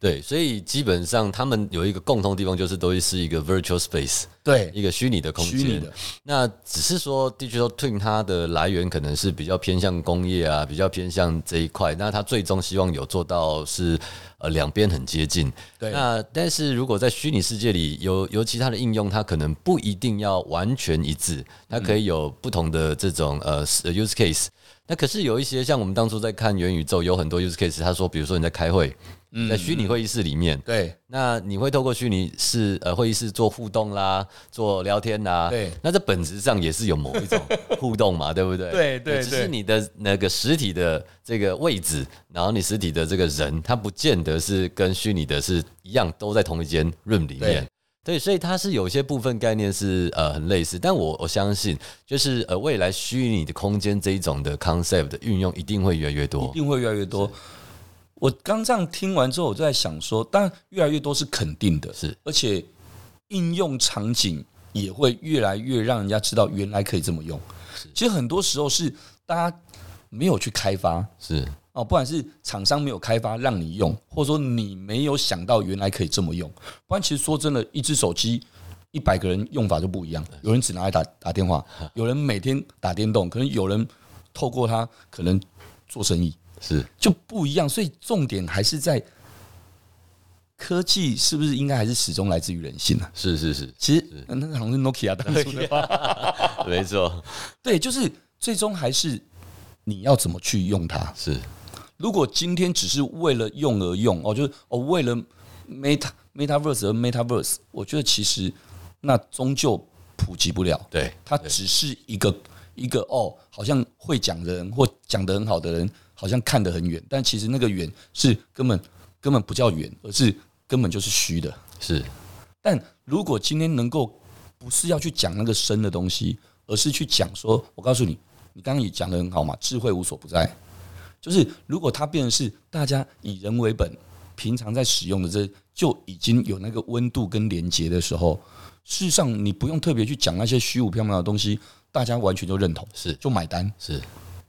[SPEAKER 3] 对，所以基本上他们有一个共同地方，就是都是一个 virtual space，
[SPEAKER 2] 对，
[SPEAKER 3] 一个虚拟的空间。那只是说 digital twin 它的来源可能是比较偏向工业啊，比较偏向这一块。那它最终希望有做到是呃两边很接近。
[SPEAKER 2] 对。
[SPEAKER 3] 那但是如果在虚拟世界里有有其他的应用，它可能不一定要完全一致，它可以有不同的这种呃 use case。那可是有一些像我们当初在看元宇宙，有很多 use case。他说，比如说你在开会，在虚拟会议室里面，
[SPEAKER 2] 对，
[SPEAKER 3] 那你会透过虚拟室呃会议室做互动啦，做聊天啦，
[SPEAKER 2] 对，
[SPEAKER 3] 那这本质上也是有某一种互动嘛，对不对？
[SPEAKER 2] 对对，
[SPEAKER 3] 只是你的那个实体的这个位置，然后你实体的这个人，他不见得是跟虚拟的是一样，都在同一间 room 里面。对，所以它是有些部分概念是呃很类似，但我我相信就是呃未来虚拟的空间这一种的 concept 的运用一定会越来越多，
[SPEAKER 2] 一定会越来越多。我刚这样听完之后，我就在想说，当然越来越多是肯定的，
[SPEAKER 3] 是，
[SPEAKER 2] 而且应用场景也会越来越让人家知道原来可以这么用。其实很多时候是大家没有去开发，
[SPEAKER 3] 是。
[SPEAKER 2] 哦，不管是厂商没有开发让你用，或者说你没有想到原来可以这么用，不然其实说真的，一只手机一百个人用法就不一样。有人只拿来打打电话，有人每天打电动，可能有人透过它可能做生意，
[SPEAKER 3] 是
[SPEAKER 2] 就不一样。所以重点还是在科技是不是应该还是始终来自于人性呢？
[SPEAKER 3] 是是是，
[SPEAKER 2] 其实那好像是 Nokia 当初的话，
[SPEAKER 3] 没错，
[SPEAKER 2] 对，就是最终还是你要怎么去用它
[SPEAKER 3] 是。
[SPEAKER 2] 如果今天只是为了用而用哦，就是哦为了 meta metaverse 而 metaverse，我觉得其实那终究普及不了。
[SPEAKER 3] 对，
[SPEAKER 2] 它只是一个一个哦，好像会讲的人或讲得很好的人，好像看得很远，但其实那个远是根本根本不叫远，而是根本就是虚的。
[SPEAKER 3] 是，
[SPEAKER 2] 但如果今天能够不是要去讲那个深的东西，而是去讲说，我告诉你，你刚刚也讲的很好嘛，智慧无所不在。就是如果它变成是大家以人为本，平常在使用的这就已经有那个温度跟连接的时候，事实上你不用特别去讲那些虚无缥缈的东西，大家完全就认同，
[SPEAKER 3] 是。
[SPEAKER 2] 就买单，
[SPEAKER 3] 是。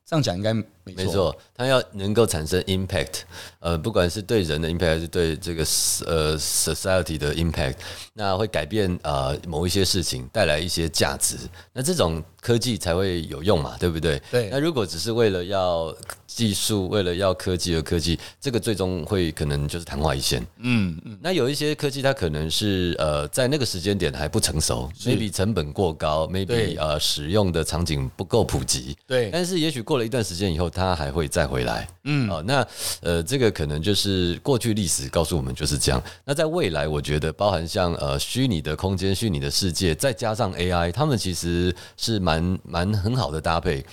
[SPEAKER 2] 这样讲应该没错。
[SPEAKER 3] 它要能够产生 impact，呃，不管是对人的 impact 还是对这个呃 society 的 impact，那会改变呃某一些事情，带来一些价值，那这种科技才会有用嘛，对不对？
[SPEAKER 2] 对。
[SPEAKER 3] 那如果只是为了要技术为了要科技而科技，这个最终会可能就是昙花一现。
[SPEAKER 2] 嗯嗯。
[SPEAKER 3] 那有一些科技，它可能是呃在那个时间点还不成熟，maybe 成本过高，maybe 呃使用的场景不够普及。
[SPEAKER 2] 对。
[SPEAKER 3] 但是也许过了一段时间以后，它还会再回来。嗯。哦，那呃这个可能就是过去历史告诉我们就是这样。那在未来，我觉得包含像呃虚拟的空间、虚拟的世界，再加上 AI，他们其实是蛮蛮很好的搭配，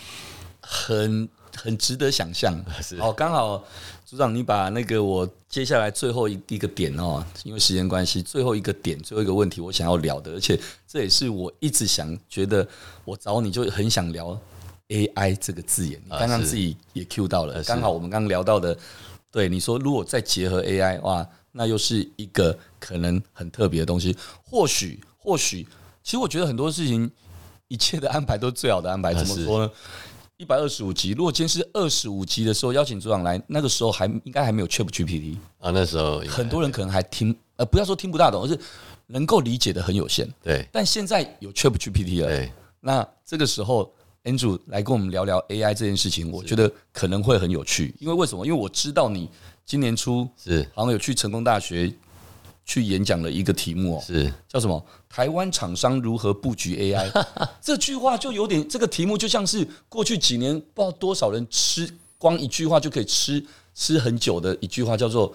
[SPEAKER 2] 很。很值得想象，哦，刚好组长，你把那个我接下来最后一一个点哦，因为时间关系，最后一个点，最后一个问题，我想要聊的，而且这也是我一直想觉得我找你就很想聊 AI 这个字眼，你刚刚自己也 cue 到了，刚好我们刚刚聊到的，对你说，如果再结合 AI，哇，那又是一个可能很特别的东西，或许，或许，其实我觉得很多事情，一切的安排都是最好的安排，怎么说呢？一百二十五集，如果今天是二十五集的时候邀请组长来，那个时候还应该还没有 ChatGPT
[SPEAKER 3] 啊，那时候
[SPEAKER 2] 很多人可能还听呃，不要说听不大懂，而是能够理解的很有限。
[SPEAKER 3] 对，
[SPEAKER 2] 但现在有 ChatGPT 了，对，那这个时候 Andrew 来跟我们聊聊 AI 这件事情，我觉得可能会很有趣。因为为什么？因为我知道你今年初是好像有去成功大学。去演讲了一个题目哦，是叫什么？台湾厂商如何布局 AI？这句话就有点，这个题目就像是过去几年不知道多少人吃光一句话就可以吃吃很久的一句话，叫做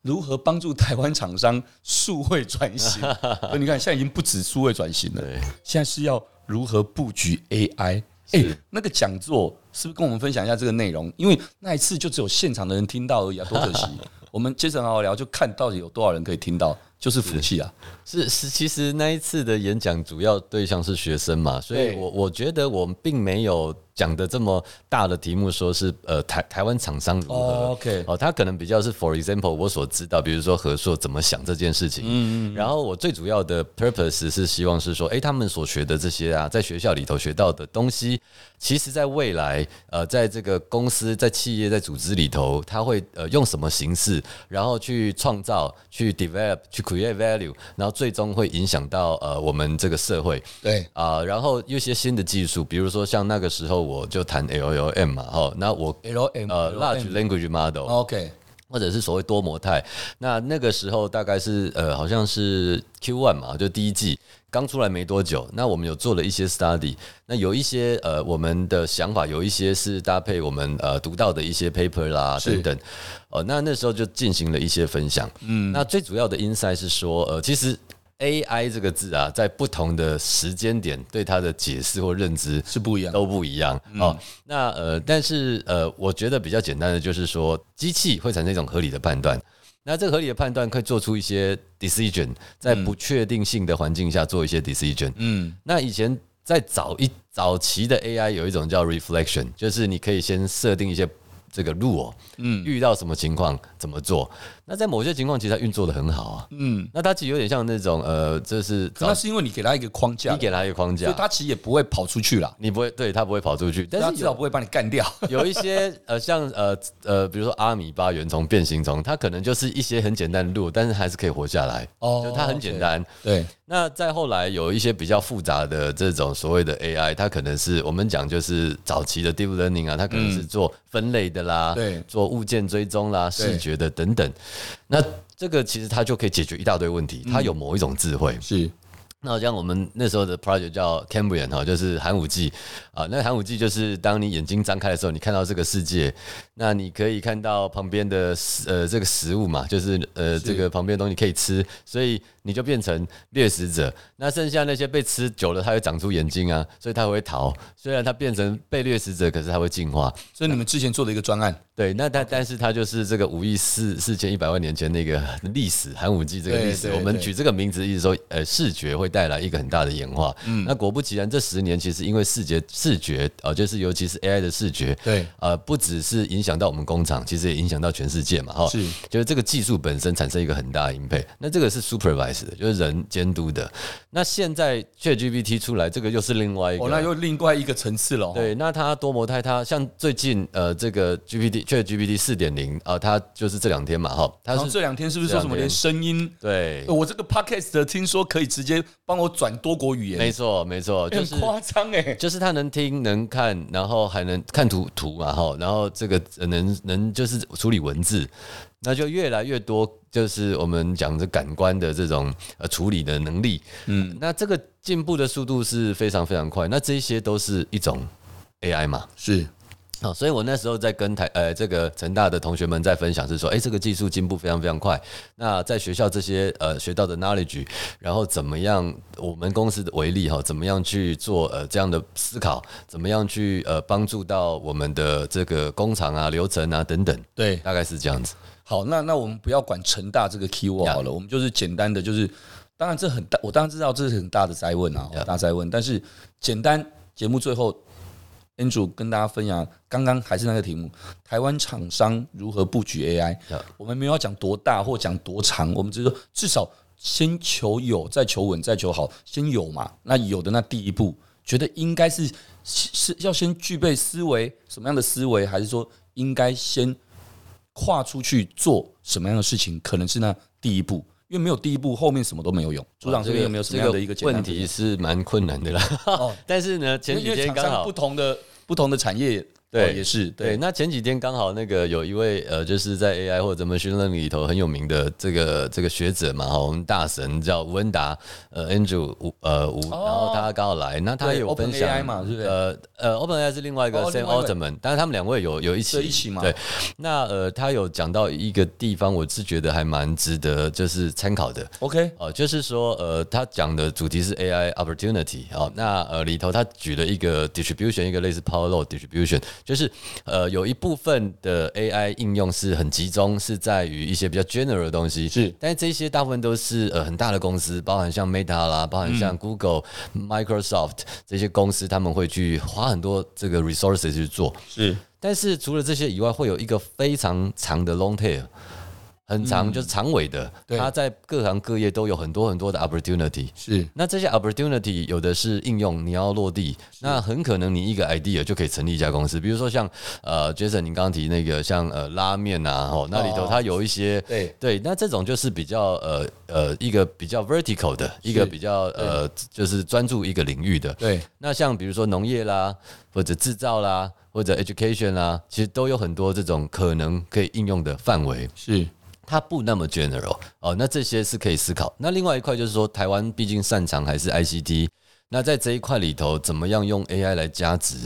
[SPEAKER 2] 如何帮助台湾厂商数位转型。你看，现在已经不止数位转型了，现在是要如何布局 AI？哎，那个讲座是不是跟我们分享一下这个内容？因为那一次就只有现场的人听到而已啊，多可惜。我们接着好好聊，就看到底有多少人可以听到，就是福气啊！
[SPEAKER 3] 是是，其实那一次的演讲主要对象是学生嘛，所以我我觉得我们并没有。讲的这么大的题目，说是呃台台湾厂商如何？OK，哦，他可能比较是 For example，我所知道，比如说和硕怎么想这件事情。嗯嗯。然后我最主要的 purpose 是希望是说，哎，他们所学的这些啊，在学校里头学到的东西，其实在未来呃，在这个公司、在企业、在组织里头，他会呃用什么形式，然后去创造、去 develop、去 create value，然后最终会影响到呃我们这个社会。对啊，然后有些新的技术，比如说像那个时候。我就谈 LLM 嘛，哈，那我
[SPEAKER 2] LM
[SPEAKER 3] 呃 Large Language Model，OK，或者是所谓多模态，那那个时候大概是呃好像是 Q one 嘛，就第一季刚出来没多久，那我们有做了一些 study，那有一些呃我们的想法，有一些是搭配我们呃读到的一些 paper 啦等等，哦，那那时候就进行了一些分享，嗯，那最主要的 insight 是说，呃，其实。AI 这个字啊，在不同的时间点对它的解释或认知
[SPEAKER 2] 是不一样，
[SPEAKER 3] 都不一样。哦，那呃，但是呃，我觉得比较简单的就是说，机器会产生一种合理的判断。那这个合理的判断可以做出一些 decision，在不确定性的环境下做一些 decision。嗯，那以前在早一早期的 AI 有一种叫 reflection，就是你可以先设定一些。这个路哦，嗯，遇到什么情况怎么做？那在某些情况，其实它运作的很好啊，嗯，那它其实有点像那种呃，这是
[SPEAKER 2] 那是因为你给它一个框架，
[SPEAKER 3] 你给它一个框架，
[SPEAKER 2] 所以它其实也不会跑出去啦，
[SPEAKER 3] 你不会，对，它不会跑出去，但是
[SPEAKER 2] 至少不会把你干掉。
[SPEAKER 3] 有一些呃，像呃呃，比如说阿米巴原虫、变形虫，它可能就是一些很简单的路，但是还是可以活下来，哦，就它很简单，对。那再后来有一些比较复杂的这种所谓的 AI，它可能是我们讲就是早期的 deep learning 啊，它可能是做分类的啦，对，做物件追踪啦、视觉的等等。那这个其实它就可以解决一大堆问题，它有某一种智慧。是。那好像我们那时候的 project 叫 Cambrian 哈，就是寒武纪啊。那寒武纪就是当你眼睛张开的时候，你看到这个世界，那你可以看到旁边的食呃这个食物嘛，就是呃这个旁边的东西可以吃，所以。你就变成掠食者，那剩下那些被吃久了，它会长出眼睛啊，所以它会逃。虽然它变成被掠食者，可是它会进化。
[SPEAKER 2] 所以你们之前做的一个专案，
[SPEAKER 3] 对，那但但是它就是这个五亿四四千一百万年前那个历史寒武纪这个历史，我们取这个名字意思说，呃，视觉会带来一个很大的演化。嗯，那果不其然，这十年其实因为视觉视觉啊，就是尤其是 AI 的视觉，对，呃，不只是影响到我们工厂，其实也影响到全世界嘛，哈，是，就是这个技术本身产生一个很大的 impact。那这个是 supervise。就是人监督的，那现在 ChatGPT 出来，这个又是另外一个，
[SPEAKER 2] 哦，那又另外一个层次了。
[SPEAKER 3] 对，那它多模态，它像最近呃，这个 GPT ChatGPT 四点零啊，它就是这两天嘛，哈，它是
[SPEAKER 2] 这两天是不是说什么连声音？
[SPEAKER 3] 对，
[SPEAKER 2] 我这个 Podcast 听说可以直接帮我转多国语言，
[SPEAKER 3] 没错没错，就是
[SPEAKER 2] 夸张哎，
[SPEAKER 3] 就是它能听能看，然后还能看图图嘛，哈，然后这个能能就是处理文字。那就越来越多，就是我们讲的感官的这种呃处理的能力，嗯，那这个进步的速度是非常非常快。那这些都是一种 AI 嘛，是，好，所以我那时候在跟台呃这个成大的同学们在分享，是说，哎，这个技术进步非常非常快。那在学校这些呃学到的 knowledge，然后怎么样，我们公司的为例哈，怎么样去做呃这样的思考，怎么样去呃帮助到我们的这个工厂啊、流程啊等等，对，大概是这样子。
[SPEAKER 2] 好，那那我们不要管成大这个 keyword 好了，我们就是简单的，就是当然这很大，我当然知道这是很大的灾问啊，大灾问。但是简单节目最后，Andrew 跟大家分享，刚刚还是那个题目，台湾厂商如何布局 AI？我们没有要讲多大或讲多长，我们只是说至少先求有，再求稳，再求好，先有嘛。那有的那第一步，觉得应该是是要先具备思维什么样的思维，还是说应该先跨出去做什么样的事情？可能是那第一步，因为没有第一步，后面什么都没有用。组长这边有没有什么样的一个
[SPEAKER 3] 问题？是蛮困难的啦。哦，但是呢，前几天刚好
[SPEAKER 2] 不同的不同的产业。对，也是对，
[SPEAKER 3] 对。那前几天刚好那个有一位呃，就是在 AI 或者 Machine Learning 里头很有名的这个这个学者嘛，哈，我们大神叫吴恩达，呃，Andrew 吴呃吴，然后他刚好来，那他有分享
[SPEAKER 2] AI 嘛，是不是？
[SPEAKER 3] 呃呃，OpenAI 是另外一个 Sam Altman，但是他们两位有有一起
[SPEAKER 2] 一起嘛？
[SPEAKER 3] 对。那呃，他有讲到一个地方，我是觉得还蛮值得就是参考的。
[SPEAKER 2] OK，
[SPEAKER 3] 哦，就是说呃，他讲的主题是 AI Opportunity，哦，那呃里头他举了一个 distribution，一个类似 Power Law distribution，就是呃。呃，有一部分的 AI 应用是很集中，是在于一些比较 general 的东西。
[SPEAKER 2] 是，
[SPEAKER 3] 但是这些大部分都是呃很大的公司，包含像 Meta 啦，包含像 Google、嗯、Microsoft 这些公司，他们会去花很多这个 resources 去做。
[SPEAKER 2] 是，
[SPEAKER 3] 但是除了这些以外，会有一个非常长的 long tail。很长，就是长尾的，它在各行各业都有很多很多的 opportunity。
[SPEAKER 2] 是，
[SPEAKER 3] 那这些 opportunity 有的是应用，你要落地，那很可能你一个 idea 就可以成立一家公司。比如说像呃，Jason，你刚刚提那个像呃拉面啊，哦，那里头它有一些，对对，那这种就是比较呃呃一个比较 vertical 的一个比较呃就是专注一个领域的。
[SPEAKER 2] 对，
[SPEAKER 3] 那像比如说农业啦，或者制造啦，或者 education 啦，其实都有很多这种可能可以应用的范围。
[SPEAKER 2] 是。
[SPEAKER 3] 它不那么 general 哦，那这些是可以思考。那另外一块就是说，台湾毕竟擅长还是 ICT，那在这一块里头，怎么样用 AI 来加值？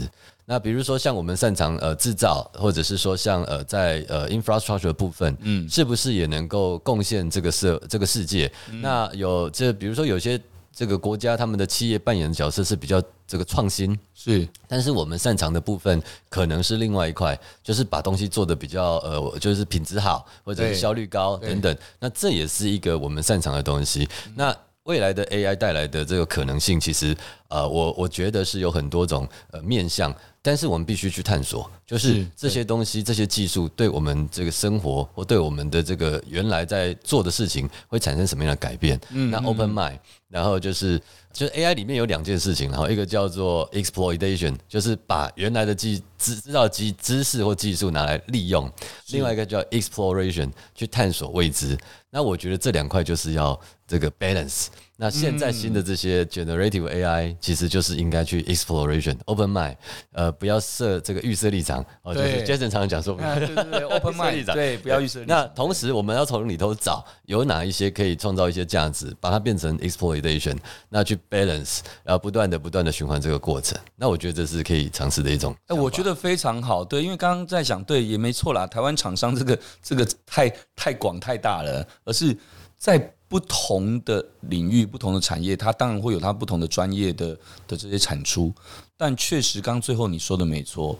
[SPEAKER 3] 那比如说像我们擅长呃制造，或者是说像呃在呃 infrastructure 的部分，嗯，是不是也能够贡献这个社这个世界？嗯、那有这比如说有些。这个国家他们的企业扮演的角色是比较这个创新，
[SPEAKER 2] 是，
[SPEAKER 3] 但是我们擅长的部分可能是另外一块，就是把东西做得比较呃，就是品质好或者是效率高等等，那这也是一个我们擅长的东西。那未来的 AI 带来的这个可能性，其实呃，我我觉得是有很多种呃面向。但是我们必须去探索，就是这些东西、这些技术对我们这个生活或对我们的这个原来在做的事情会产生什么样的改变？那 Open Mind，然后就是就是 AI 里面有两件事情，然后一个叫做 Exploitation，就是把原来的技知知道技知识或技术拿来利用；另外一个叫 Exploration，去探索未知。那我觉得这两块就是要这个 balance。那现在新的这些 generative AI 其实就是应该去 exploration open mind，呃，不要设这个预设立场。哦，就是 Jason 常常讲说，
[SPEAKER 2] 对对对，open mind，对，不要预设立场。
[SPEAKER 3] 那同时我们要从里头找有哪一些可以创造一些价值，把它变成 exploitation，那去 balance，然后不断的不断的循环这个过程。那我觉得这是可以尝试的一种。
[SPEAKER 2] 哎，我觉得非常好，对，因为刚刚在讲，对，也没错啦。台湾厂商这个这个太太广太大了，而是在。不同的领域、不同的产业，它当然会有它不同的专业的的这些产出。但确实，刚最后你说的没错，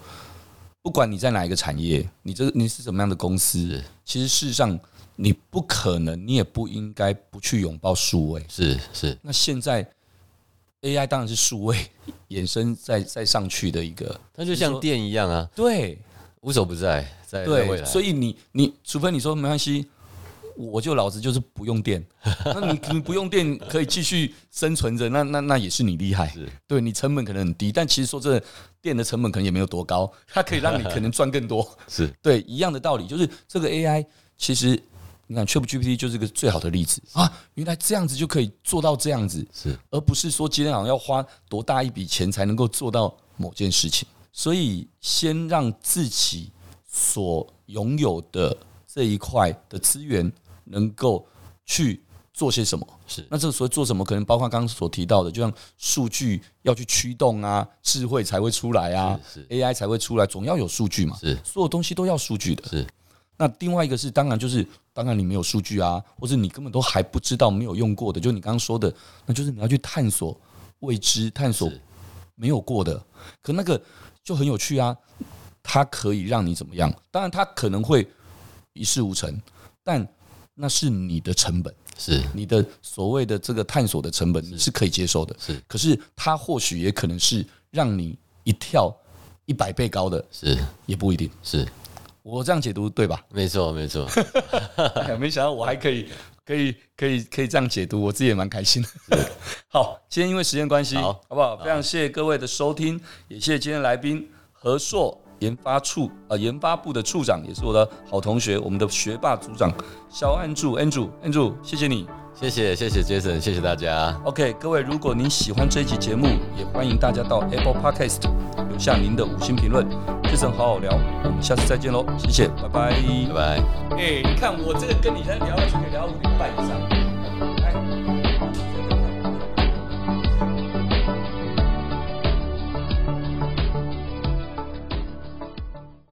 [SPEAKER 2] 不管你在哪一个产业，你这你是什么样的公司，其实事实上你不可能，你也不应该不去拥抱数位。
[SPEAKER 3] 是是。
[SPEAKER 2] 那现在 AI 当然是数位衍生再再上去的一个，
[SPEAKER 3] 它就像电一样啊，
[SPEAKER 2] 对，
[SPEAKER 3] 无所不在，在未来。
[SPEAKER 2] 所以你你除非你说没关系。我就老子就是不用电，那你你不用电可以继续生存着，那那那也是你厉害，对你成本可能很低，但其实说这电的成本可能也没有多高，它可以让你可能赚更多，
[SPEAKER 3] 是。
[SPEAKER 2] 对一样的道理，就是这个 AI 其实你看 ChatGPT 就是个最好的例子。啊，原来这样子就可以做到这样子，
[SPEAKER 3] 是。而
[SPEAKER 2] 不是说今天好像要花多大一笔钱才能够做到某件事情，所以先让自己所拥有的这一块的资源。能够去做些什么？
[SPEAKER 3] 是
[SPEAKER 2] 那这个时候做什么？可能包括刚刚所提到的，就像数据要去驱动啊，智慧才会出来啊，是 AI 才会出来，总要有数据嘛。
[SPEAKER 3] 是
[SPEAKER 2] 所有东西都要数据的。
[SPEAKER 3] 是
[SPEAKER 2] 那另外一个是，当然就是，当然你没有数据啊，或者你根本都还不知道没有用过的，就你刚刚说的，那就是你要去探索未知，探索没有过的。可那个就很有趣啊，它可以让你怎么样？当然它可能会一事无成，但那是你的成本，
[SPEAKER 3] 是
[SPEAKER 2] 你的所谓的这个探索的成本，你是可以接受的。
[SPEAKER 3] 是，
[SPEAKER 2] 可是它或许也可能是让你一跳一百倍高的，
[SPEAKER 3] 是
[SPEAKER 2] 也不一定。
[SPEAKER 3] 是，
[SPEAKER 2] 我这样解读对吧？
[SPEAKER 3] 没错，没错。
[SPEAKER 2] 没想到我还可以可以可以可以这样解读，我自己也蛮开心的。好，今天因为时间关系，好，好不好？非常谢谢各位的收听，也谢谢今天来宾何硕研发处呃研发部的处长，也是我的好同学，我们的学霸组长肖安柱 Andrew Andrew，谢谢你，
[SPEAKER 3] 谢谢谢谢 Jason，谢谢大家。
[SPEAKER 2] OK，各位，如果您喜欢这一集节目，也欢迎大家到 Apple Podcast 留下您的五星评论。Jason 好好聊，我们下次再见喽，谢谢，拜拜，
[SPEAKER 3] 拜拜。
[SPEAKER 2] 哎，你看我这个跟你在聊下去可以聊到五点半以上。